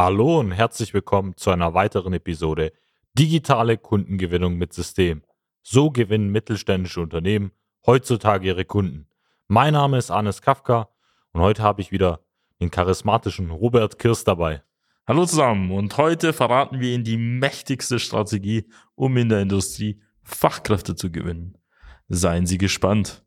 Hallo und herzlich willkommen zu einer weiteren Episode Digitale Kundengewinnung mit System. So gewinnen mittelständische Unternehmen heutzutage ihre Kunden. Mein Name ist Arnes Kafka und heute habe ich wieder den charismatischen Robert Kirst dabei. Hallo zusammen und heute verraten wir Ihnen die mächtigste Strategie, um in der Industrie Fachkräfte zu gewinnen. Seien Sie gespannt.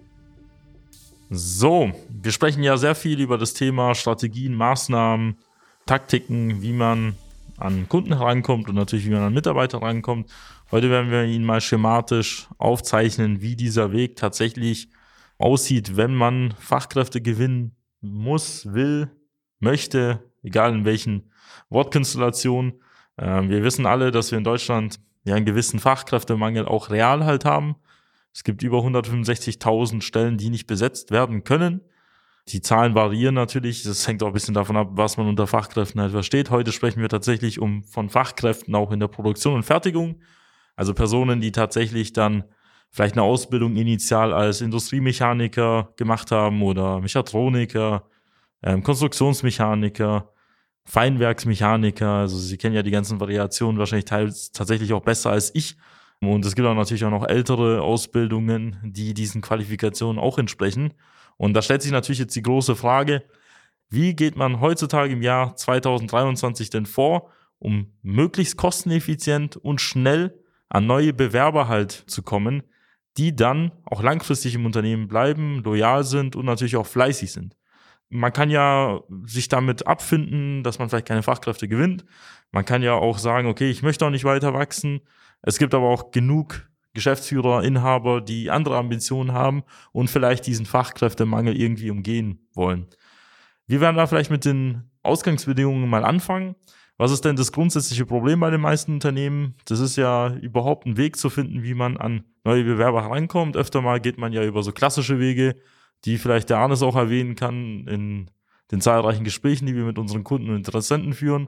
So, wir sprechen ja sehr viel über das Thema Strategien, Maßnahmen, Taktiken, wie man an Kunden herankommt und natürlich, wie man an Mitarbeiter herankommt. Heute werden wir Ihnen mal schematisch aufzeichnen, wie dieser Weg tatsächlich aussieht, wenn man Fachkräfte gewinnen muss, will, möchte, egal in welchen Wortkonstellationen. Ähm, wir wissen alle, dass wir in Deutschland ja einen gewissen Fachkräftemangel auch real halt haben. Es gibt über 165.000 Stellen, die nicht besetzt werden können. Die Zahlen variieren natürlich. Das hängt auch ein bisschen davon ab, was man unter Fachkräften halt versteht. Heute sprechen wir tatsächlich um von Fachkräften auch in der Produktion und Fertigung. Also Personen, die tatsächlich dann vielleicht eine Ausbildung initial als Industriemechaniker gemacht haben oder Mechatroniker, ähm, Konstruktionsmechaniker, Feinwerksmechaniker. Also Sie kennen ja die ganzen Variationen wahrscheinlich teils tatsächlich auch besser als ich. Und es gibt auch natürlich auch noch ältere Ausbildungen, die diesen Qualifikationen auch entsprechen. Und da stellt sich natürlich jetzt die große Frage, wie geht man heutzutage im Jahr 2023 denn vor, um möglichst kosteneffizient und schnell an neue Bewerber halt zu kommen, die dann auch langfristig im Unternehmen bleiben, loyal sind und natürlich auch fleißig sind. Man kann ja sich damit abfinden, dass man vielleicht keine Fachkräfte gewinnt. Man kann ja auch sagen, okay, ich möchte auch nicht weiter wachsen. Es gibt aber auch genug Geschäftsführer, Inhaber, die andere Ambitionen haben und vielleicht diesen Fachkräftemangel irgendwie umgehen wollen. Wir werden da vielleicht mit den Ausgangsbedingungen mal anfangen. Was ist denn das grundsätzliche Problem bei den meisten Unternehmen? Das ist ja überhaupt ein Weg zu finden, wie man an neue Bewerber herankommt. Öfter mal geht man ja über so klassische Wege, die vielleicht der Arnes auch erwähnen kann in den zahlreichen Gesprächen, die wir mit unseren Kunden und Interessenten führen.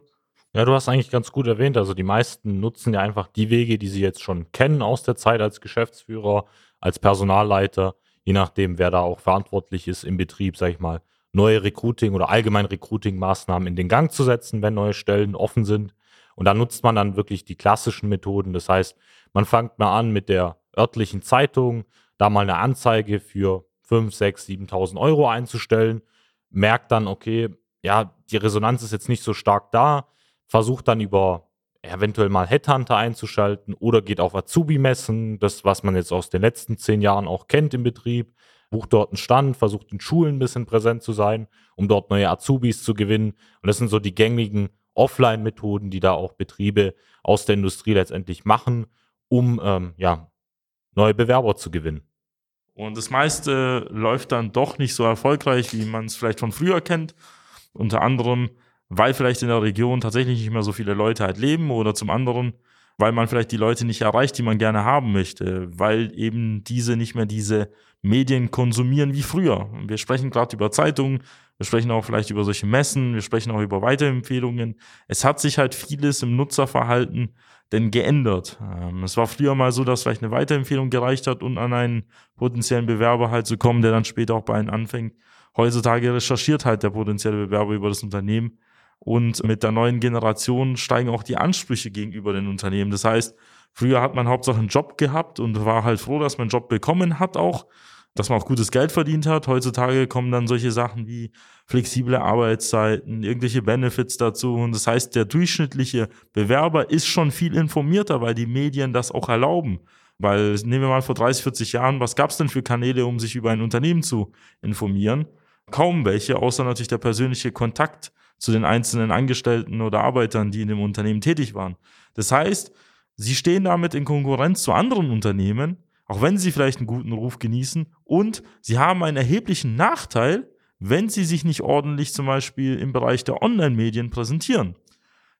Ja, du hast eigentlich ganz gut erwähnt, also die meisten nutzen ja einfach die Wege, die sie jetzt schon kennen aus der Zeit als Geschäftsführer, als Personalleiter, je nachdem, wer da auch verantwortlich ist im Betrieb, sag ich mal, neue Recruiting- oder allgemein Recruiting-Maßnahmen in den Gang zu setzen, wenn neue Stellen offen sind. Und da nutzt man dann wirklich die klassischen Methoden. Das heißt, man fängt mal an mit der örtlichen Zeitung, da mal eine Anzeige für 5, 6, 7.000 Euro einzustellen, merkt dann, okay, ja, die Resonanz ist jetzt nicht so stark da, versucht dann über eventuell mal Headhunter einzuschalten oder geht auf Azubi-Messen, das, was man jetzt aus den letzten zehn Jahren auch kennt im Betrieb, bucht dort einen Stand, versucht in Schulen ein bisschen präsent zu sein, um dort neue Azubis zu gewinnen. Und das sind so die gängigen Offline-Methoden, die da auch Betriebe aus der Industrie letztendlich machen, um ähm, ja, neue Bewerber zu gewinnen. Und das meiste läuft dann doch nicht so erfolgreich, wie man es vielleicht von früher kennt. Unter anderem weil vielleicht in der Region tatsächlich nicht mehr so viele Leute halt leben oder zum anderen, weil man vielleicht die Leute nicht erreicht, die man gerne haben möchte, weil eben diese nicht mehr diese Medien konsumieren wie früher. Wir sprechen gerade über Zeitungen, wir sprechen auch vielleicht über solche Messen, wir sprechen auch über Weiterempfehlungen. Es hat sich halt vieles im Nutzerverhalten denn geändert. Ähm, es war früher mal so, dass vielleicht eine Weiterempfehlung gereicht hat, um an einen potenziellen Bewerber halt zu kommen, der dann später auch bei einem anfängt. Heutzutage recherchiert halt der potenzielle Bewerber über das Unternehmen und mit der neuen Generation steigen auch die Ansprüche gegenüber den Unternehmen. Das heißt, früher hat man hauptsächlich einen Job gehabt und war halt froh, dass man einen Job bekommen hat auch. dass man auch gutes Geld verdient hat. Heutzutage kommen dann solche Sachen wie flexible Arbeitszeiten, irgendwelche Benefits dazu. Und das heißt, der durchschnittliche Bewerber ist schon viel informierter, weil die Medien das auch erlauben. Weil nehmen wir mal vor 30, 40 Jahren, was gab es denn für Kanäle, um sich über ein Unternehmen zu informieren? Kaum welche, außer natürlich der persönliche Kontakt zu den einzelnen Angestellten oder Arbeitern, die in dem Unternehmen tätig waren. Das heißt, sie stehen damit in Konkurrenz zu anderen Unternehmen, auch wenn sie vielleicht einen guten Ruf genießen und sie haben einen erheblichen Nachteil, wenn sie sich nicht ordentlich zum Beispiel im Bereich der Online-Medien präsentieren.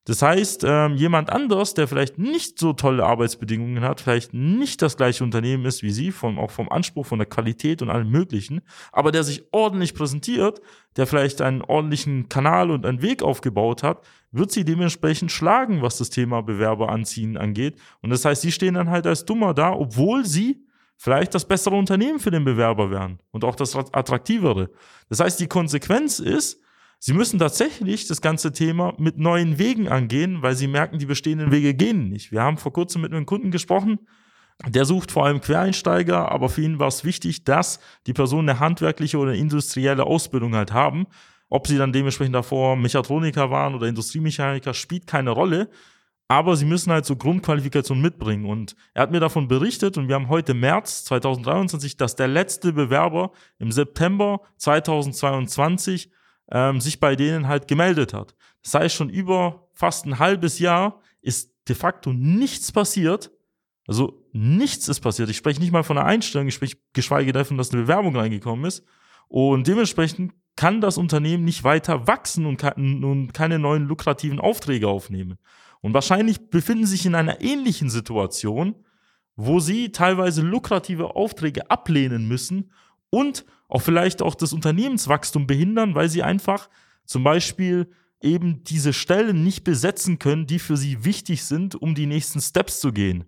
Das heißt, ähm, jemand anders, der vielleicht nicht so tolle Arbeitsbedingungen hat, vielleicht nicht das gleiche Unternehmen ist wie Sie, vom, auch vom Anspruch, von der Qualität und allem Möglichen, aber der sich ordentlich präsentiert, der vielleicht einen ordentlichen Kanal und einen Weg aufgebaut hat, wird sie dementsprechend schlagen, was das Thema Bewerber anziehen angeht. Und das heißt, Sie stehen dann halt als Dummer da, obwohl Sie vielleicht das bessere Unternehmen für den Bewerber wären und auch das attraktivere. Das heißt, die Konsequenz ist, Sie müssen tatsächlich das ganze Thema mit neuen Wegen angehen, weil sie merken, die bestehenden Wege gehen nicht. Wir haben vor kurzem mit einem Kunden gesprochen, der sucht vor allem Quereinsteiger, aber für ihn war es wichtig, dass die Personen eine handwerkliche oder industrielle Ausbildung halt haben. Ob sie dann dementsprechend davor Mechatroniker waren oder Industriemechaniker, spielt keine Rolle. Aber sie müssen halt so Grundqualifikationen mitbringen. Und er hat mir davon berichtet, und wir haben heute März 2023, dass der letzte Bewerber im September 2022 ähm, sich bei denen halt gemeldet hat. Das heißt, schon über fast ein halbes Jahr ist de facto nichts passiert. Also nichts ist passiert. Ich spreche nicht mal von einer Einstellung, ich spreche geschweige davon, dass eine Bewerbung reingekommen ist. Und dementsprechend kann das Unternehmen nicht weiter wachsen und, kann, und keine neuen lukrativen Aufträge aufnehmen. Und wahrscheinlich befinden sich in einer ähnlichen Situation, wo sie teilweise lukrative Aufträge ablehnen müssen und auch vielleicht auch das Unternehmenswachstum behindern, weil sie einfach zum Beispiel eben diese Stellen nicht besetzen können, die für sie wichtig sind, um die nächsten Steps zu gehen.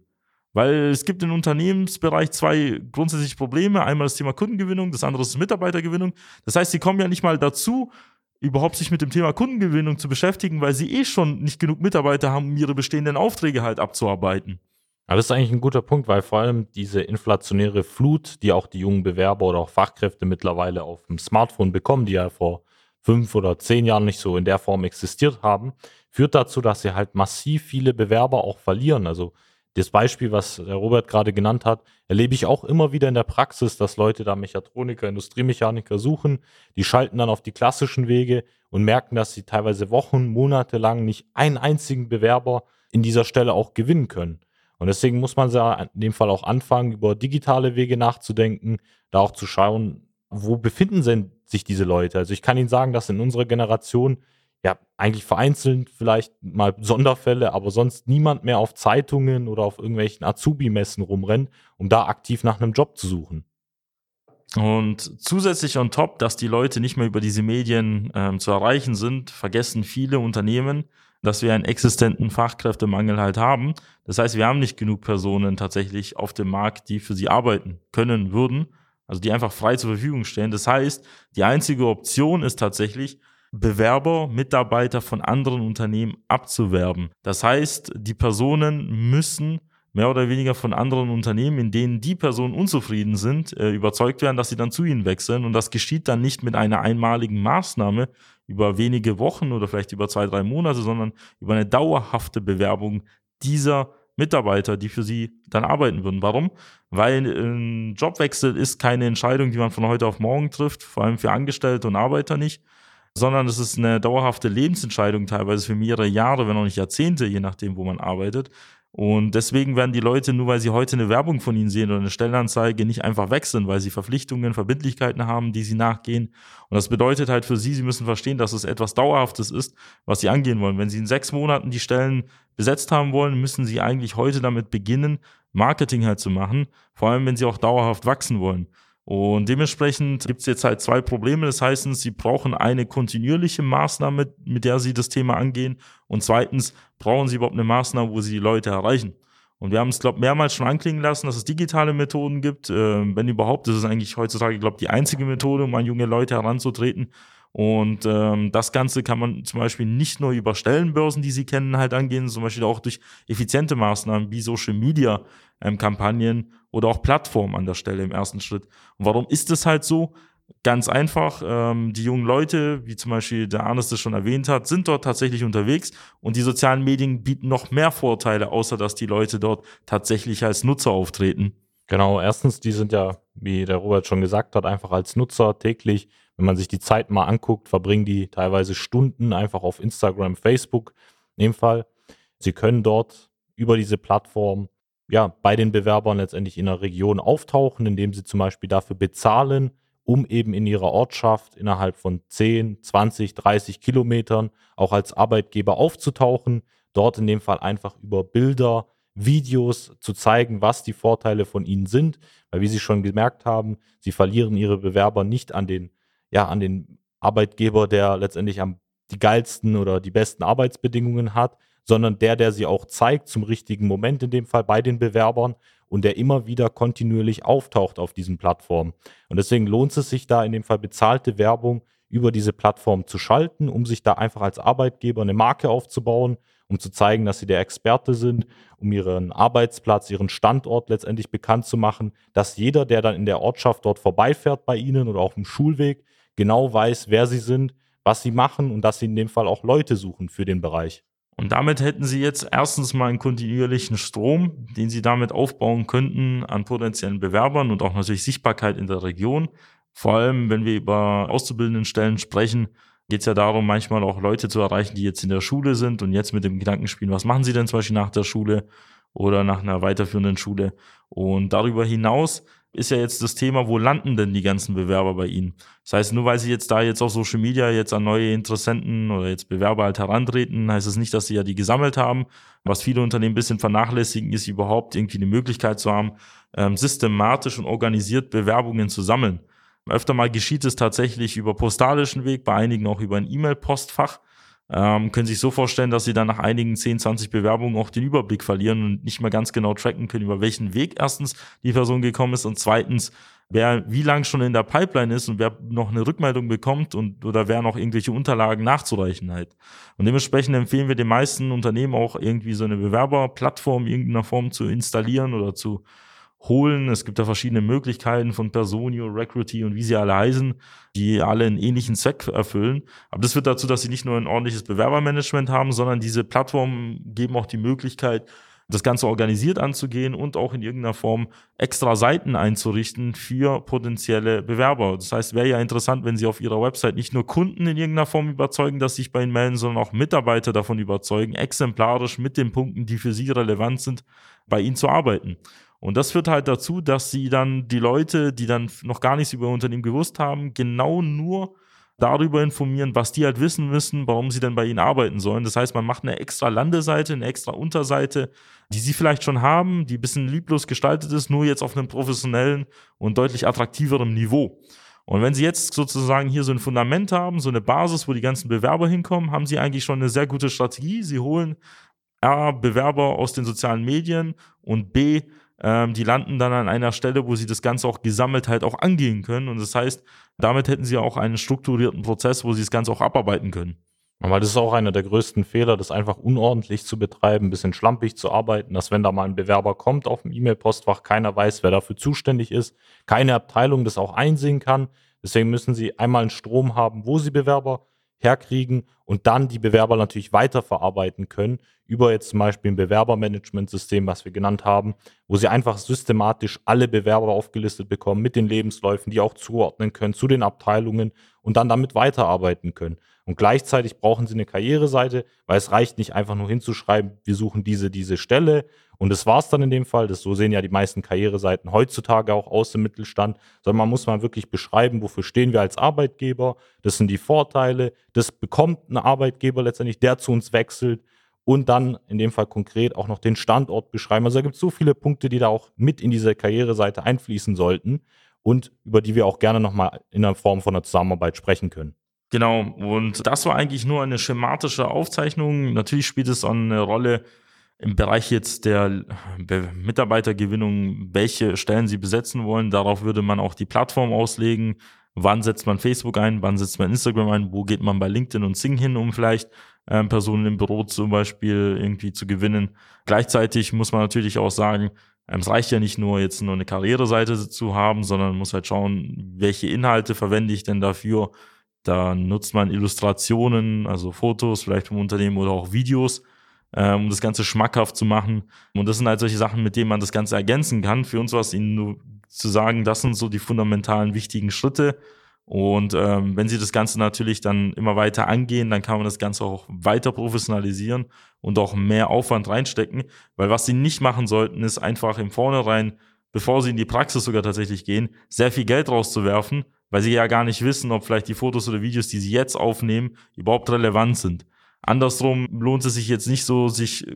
Weil es gibt im Unternehmensbereich zwei grundsätzliche Probleme. Einmal das Thema Kundengewinnung, das andere ist Mitarbeitergewinnung. Das heißt, sie kommen ja nicht mal dazu, überhaupt sich mit dem Thema Kundengewinnung zu beschäftigen, weil sie eh schon nicht genug Mitarbeiter haben, um ihre bestehenden Aufträge halt abzuarbeiten. Ja, das ist eigentlich ein guter Punkt, weil vor allem diese inflationäre Flut, die auch die jungen Bewerber oder auch Fachkräfte mittlerweile auf dem Smartphone bekommen, die ja vor fünf oder zehn Jahren nicht so in der Form existiert haben, führt dazu, dass sie halt massiv viele Bewerber auch verlieren. Also das Beispiel, was der Robert gerade genannt hat, erlebe ich auch immer wieder in der Praxis, dass Leute da Mechatroniker, Industriemechaniker suchen. Die schalten dann auf die klassischen Wege und merken, dass sie teilweise Wochen, Monate lang nicht einen einzigen Bewerber in dieser Stelle auch gewinnen können. Und deswegen muss man in dem Fall auch anfangen, über digitale Wege nachzudenken, da auch zu schauen, wo befinden sich diese Leute. Also ich kann Ihnen sagen, dass in unserer Generation ja eigentlich vereinzelt vielleicht mal Sonderfälle, aber sonst niemand mehr auf Zeitungen oder auf irgendwelchen Azubi-Messen rumrennt, um da aktiv nach einem Job zu suchen. Und zusätzlich on top, dass die Leute nicht mehr über diese Medien ähm, zu erreichen sind, vergessen viele Unternehmen, dass wir einen existenten Fachkräftemangel halt haben. Das heißt, wir haben nicht genug Personen tatsächlich auf dem Markt, die für sie arbeiten können würden, also die einfach frei zur Verfügung stehen. Das heißt, die einzige Option ist tatsächlich, Bewerber, Mitarbeiter von anderen Unternehmen abzuwerben. Das heißt, die Personen müssen mehr oder weniger von anderen Unternehmen, in denen die Personen unzufrieden sind, äh, überzeugt werden, dass sie dann zu ihnen wechseln. Und das geschieht dann nicht mit einer einmaligen Maßnahme über wenige Wochen oder vielleicht über zwei, drei Monate, sondern über eine dauerhafte Bewerbung dieser Mitarbeiter, die für sie dann arbeiten würden. Warum? Weil ein Jobwechsel ist keine Entscheidung, die man von heute auf morgen trifft, vor allem für Angestellte und Arbeiter nicht, sondern es ist eine dauerhafte Lebensentscheidung, teilweise für mehrere Jahre, wenn auch nicht Jahrzehnte, je nachdem, wo man arbeitet. Und deswegen werden die Leute, nur weil sie heute eine Werbung von ihnen sehen oder eine Stellenanzeige, nicht einfach wechseln, weil sie Verpflichtungen, Verbindlichkeiten haben, die sie nachgehen. Und das bedeutet halt für sie, sie müssen verstehen, dass es etwas Dauerhaftes ist, was sie angehen wollen. Wenn sie in sechs Monaten die Stellen besetzt haben wollen, müssen sie eigentlich heute damit beginnen, Marketing halt zu machen, vor allem wenn sie auch dauerhaft wachsen wollen. Und dementsprechend gibt es jetzt halt zwei Probleme. Das heißt, sie brauchen eine kontinuierliche Maßnahme, mit der sie das Thema angehen. Und zweitens brauchen sie überhaupt eine Maßnahme, wo sie die Leute erreichen. Und wir haben es, glaube ich, mehrmals schon anklingen lassen, dass es digitale Methoden gibt. Äh, wenn überhaupt, das ist eigentlich heutzutage, glaube ich, die einzige Methode, um an junge Leute heranzutreten. Und ähm, das Ganze kann man zum Beispiel nicht nur über Stellenbörsen, die Sie kennen, halt angehen, zum Beispiel auch durch effiziente Maßnahmen wie Social Media ähm, Kampagnen oder auch Plattformen an der Stelle im ersten Schritt. Und warum ist es halt so? Ganz einfach, ähm, die jungen Leute, wie zum Beispiel der Arnes das schon erwähnt hat, sind dort tatsächlich unterwegs und die sozialen Medien bieten noch mehr Vorteile, außer dass die Leute dort tatsächlich als Nutzer auftreten. Genau, erstens, die sind ja, wie der Robert schon gesagt hat, einfach als Nutzer täglich, wenn man sich die Zeit mal anguckt, verbringen die teilweise Stunden einfach auf Instagram, Facebook in dem Fall. Sie können dort über diese Plattform ja bei den Bewerbern letztendlich in der Region auftauchen, indem sie zum Beispiel dafür bezahlen, um eben in ihrer Ortschaft innerhalb von 10, 20, 30 Kilometern auch als Arbeitgeber aufzutauchen, dort in dem Fall einfach über Bilder, Videos zu zeigen, was die Vorteile von ihnen sind. Weil wie Sie schon gemerkt haben, Sie verlieren Ihre Bewerber nicht an den, ja, an den Arbeitgeber, der letztendlich am die geilsten oder die besten Arbeitsbedingungen hat, sondern der, der sie auch zeigt zum richtigen Moment, in dem Fall bei den Bewerbern und der immer wieder kontinuierlich auftaucht auf diesen Plattformen. Und deswegen lohnt es sich da in dem Fall bezahlte Werbung über diese Plattform zu schalten, um sich da einfach als Arbeitgeber eine Marke aufzubauen, um zu zeigen, dass sie der Experte sind, um ihren Arbeitsplatz, ihren Standort letztendlich bekannt zu machen, dass jeder, der dann in der Ortschaft dort vorbeifährt bei ihnen oder auf dem Schulweg, genau weiß, wer sie sind, was sie machen und dass sie in dem Fall auch Leute suchen für den Bereich. Und damit hätten sie jetzt erstens mal einen kontinuierlichen Strom, den sie damit aufbauen könnten an potenziellen Bewerbern und auch natürlich Sichtbarkeit in der Region. Vor allem, wenn wir über Auszubildendenstellen sprechen, geht es ja darum, manchmal auch Leute zu erreichen, die jetzt in der Schule sind und jetzt mit dem Gedanken spielen, was machen sie denn zum Beispiel nach der Schule oder nach einer weiterführenden Schule. Und darüber hinaus ist ja jetzt das Thema, wo landen denn die ganzen Bewerber bei Ihnen? Das heißt, nur weil Sie jetzt da jetzt auf Social Media jetzt an neue Interessenten oder jetzt Bewerber halt herantreten, heißt es das nicht, dass Sie ja die gesammelt haben. Was viele Unternehmen ein bisschen vernachlässigen, ist überhaupt irgendwie eine Möglichkeit zu haben, ähm, systematisch und organisiert Bewerbungen zu sammeln. Öfter mal geschieht es tatsächlich über postalischen Weg, bei einigen auch über ein E-Mail-Postfach. Ähm, können sich so vorstellen, dass sie dann nach einigen 10, 20 Bewerbungen auch den Überblick verlieren und nicht mehr ganz genau tracken können, über welchen Weg erstens die Person gekommen ist und zweitens, wer wie lang schon in der Pipeline ist und wer noch eine Rückmeldung bekommt und oder wer noch irgendwelche Unterlagen nachzureichen halt. Und dementsprechend empfehlen wir den meisten Unternehmen auch irgendwie so eine Bewerberplattform in irgendeiner Form zu installieren oder zu holen. Es gibt da verschiedene Möglichkeiten von Personio, Recruity und wie sie alle heißen, die alle einen ähnlichen Zweck erfüllen. Aber das führt dazu, dass sie nicht nur ein ordentliches Bewerbermanagement haben, sondern diese Plattformen geben auch die Möglichkeit, das Ganze organisiert anzugehen und auch in irgendeiner Form extra Seiten einzurichten für potenzielle Bewerber. Das heißt, wäre ja interessant, wenn Sie auf Ihrer Website nicht nur Kunden in irgendeiner Form überzeugen, dass sich bei Ihnen melden, sondern auch Mitarbeiter davon überzeugen, exemplarisch mit den Punkten, die für Sie relevant sind, bei Ihnen zu arbeiten. Und das führt halt dazu, dass sie dann die Leute, die dann noch gar nichts über Unternehmen gewusst haben, genau nur darüber informieren, was die halt wissen müssen, warum sie denn bei ihnen arbeiten sollen. Das heißt, man macht eine extra Landeseite, eine extra Unterseite, die sie vielleicht schon haben, die ein bisschen lieblos gestaltet ist, nur jetzt auf einem professionellen und deutlich attraktiveren Niveau. Und wenn Sie jetzt sozusagen hier so ein Fundament haben, so eine Basis, wo die ganzen Bewerber hinkommen, haben Sie eigentlich schon eine sehr gute Strategie. Sie holen A, Bewerber aus den sozialen Medien und B, ähm, die landen dann an einer Stelle, wo sie das Ganze auch gesammelt halt auch angehen können. Und das heißt, damit hätten sie auch einen strukturierten Prozess, wo sie das Ganze auch abarbeiten können. Aber das ist auch einer der größten Fehler, das einfach unordentlich zu betreiben, ein bisschen schlampig zu arbeiten, dass wenn da mal ein Bewerber kommt auf dem E-Mail-Postfach, keiner weiß, wer dafür zuständig ist, keine Abteilung das auch einsehen kann. Deswegen müssen sie einmal einen Strom haben, wo sie Bewerber herkriegen und dann die Bewerber natürlich weiterverarbeiten können über jetzt zum Beispiel ein Bewerbermanagementsystem, was wir genannt haben, wo sie einfach systematisch alle Bewerber aufgelistet bekommen mit den Lebensläufen, die auch zuordnen können zu den Abteilungen und dann damit weiterarbeiten können. Und gleichzeitig brauchen sie eine Karriereseite, weil es reicht nicht einfach nur hinzuschreiben, wir suchen diese, diese Stelle und das war's dann in dem Fall. Das, so sehen ja die meisten Karriereseiten heutzutage auch aus im Mittelstand, sondern man muss mal wirklich beschreiben, wofür stehen wir als Arbeitgeber, das sind die Vorteile, das bekommt ein Arbeitgeber letztendlich, der zu uns wechselt und dann in dem Fall konkret auch noch den Standort beschreiben. Also da gibt es so viele Punkte, die da auch mit in diese Karriereseite einfließen sollten und über die wir auch gerne nochmal in der Form von einer Zusammenarbeit sprechen können. Genau, und das war eigentlich nur eine schematische Aufzeichnung. Natürlich spielt es eine Rolle im Bereich jetzt der Mitarbeitergewinnung, welche Stellen sie besetzen wollen. Darauf würde man auch die Plattform auslegen, wann setzt man Facebook ein, wann setzt man Instagram ein, wo geht man bei LinkedIn und Sing hin, um vielleicht ähm, Personen im Büro zum Beispiel irgendwie zu gewinnen. Gleichzeitig muss man natürlich auch sagen, ähm, es reicht ja nicht nur jetzt nur eine Karriereseite zu haben, sondern muss halt schauen, welche Inhalte verwende ich denn dafür. Da nutzt man Illustrationen, also Fotos vielleicht vom Unternehmen oder auch Videos, ähm, um das Ganze schmackhaft zu machen. Und das sind halt solche Sachen, mit denen man das Ganze ergänzen kann. Für uns war es nur zu sagen, das sind so die fundamentalen wichtigen Schritte. Und ähm, wenn Sie das Ganze natürlich dann immer weiter angehen, dann kann man das Ganze auch weiter professionalisieren und auch mehr Aufwand reinstecken. Weil was Sie nicht machen sollten, ist einfach im Vornherein, bevor Sie in die Praxis sogar tatsächlich gehen, sehr viel Geld rauszuwerfen, weil Sie ja gar nicht wissen, ob vielleicht die Fotos oder Videos, die Sie jetzt aufnehmen, überhaupt relevant sind. Andersrum lohnt es sich jetzt nicht so, sich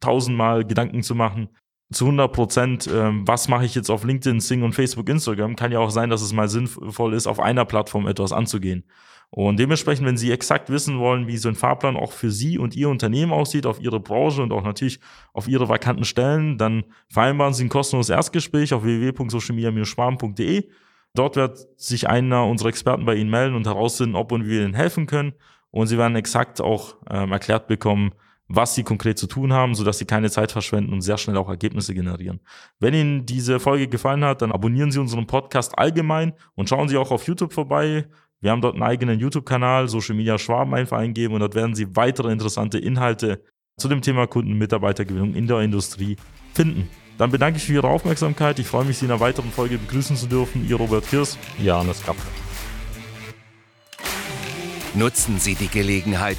tausendmal Gedanken zu machen, zu 100 Prozent, ähm, was mache ich jetzt auf LinkedIn, Sing und Facebook, Instagram, kann ja auch sein, dass es mal sinnvoll ist, auf einer Plattform etwas anzugehen. Und dementsprechend, wenn Sie exakt wissen wollen, wie so ein Fahrplan auch für Sie und Ihr Unternehmen aussieht, auf Ihre Branche und auch natürlich auf Ihre vakanten Stellen, dann vereinbaren Sie ein kostenloses Erstgespräch auf www.socialmedia-schwarm.de. Dort wird sich einer unserer Experten bei Ihnen melden und herausfinden, ob und wie wir Ihnen helfen können. Und Sie werden exakt auch ähm, erklärt bekommen, was sie konkret zu tun haben, sodass sie keine Zeit verschwenden und sehr schnell auch Ergebnisse generieren. Wenn Ihnen diese Folge gefallen hat, dann abonnieren Sie unseren Podcast allgemein und schauen Sie auch auf YouTube vorbei. Wir haben dort einen eigenen YouTube-Kanal, Social Media Schwaben einfach eingeben und dort werden Sie weitere interessante Inhalte zu dem Thema Kunden-Mitarbeitergewinnung in der Industrie finden. Dann bedanke ich für Ihre Aufmerksamkeit. Ich freue mich, Sie in einer weiteren Folge begrüßen zu dürfen. Ihr Robert Kirs. Janis Kapke. Nutzen Sie die Gelegenheit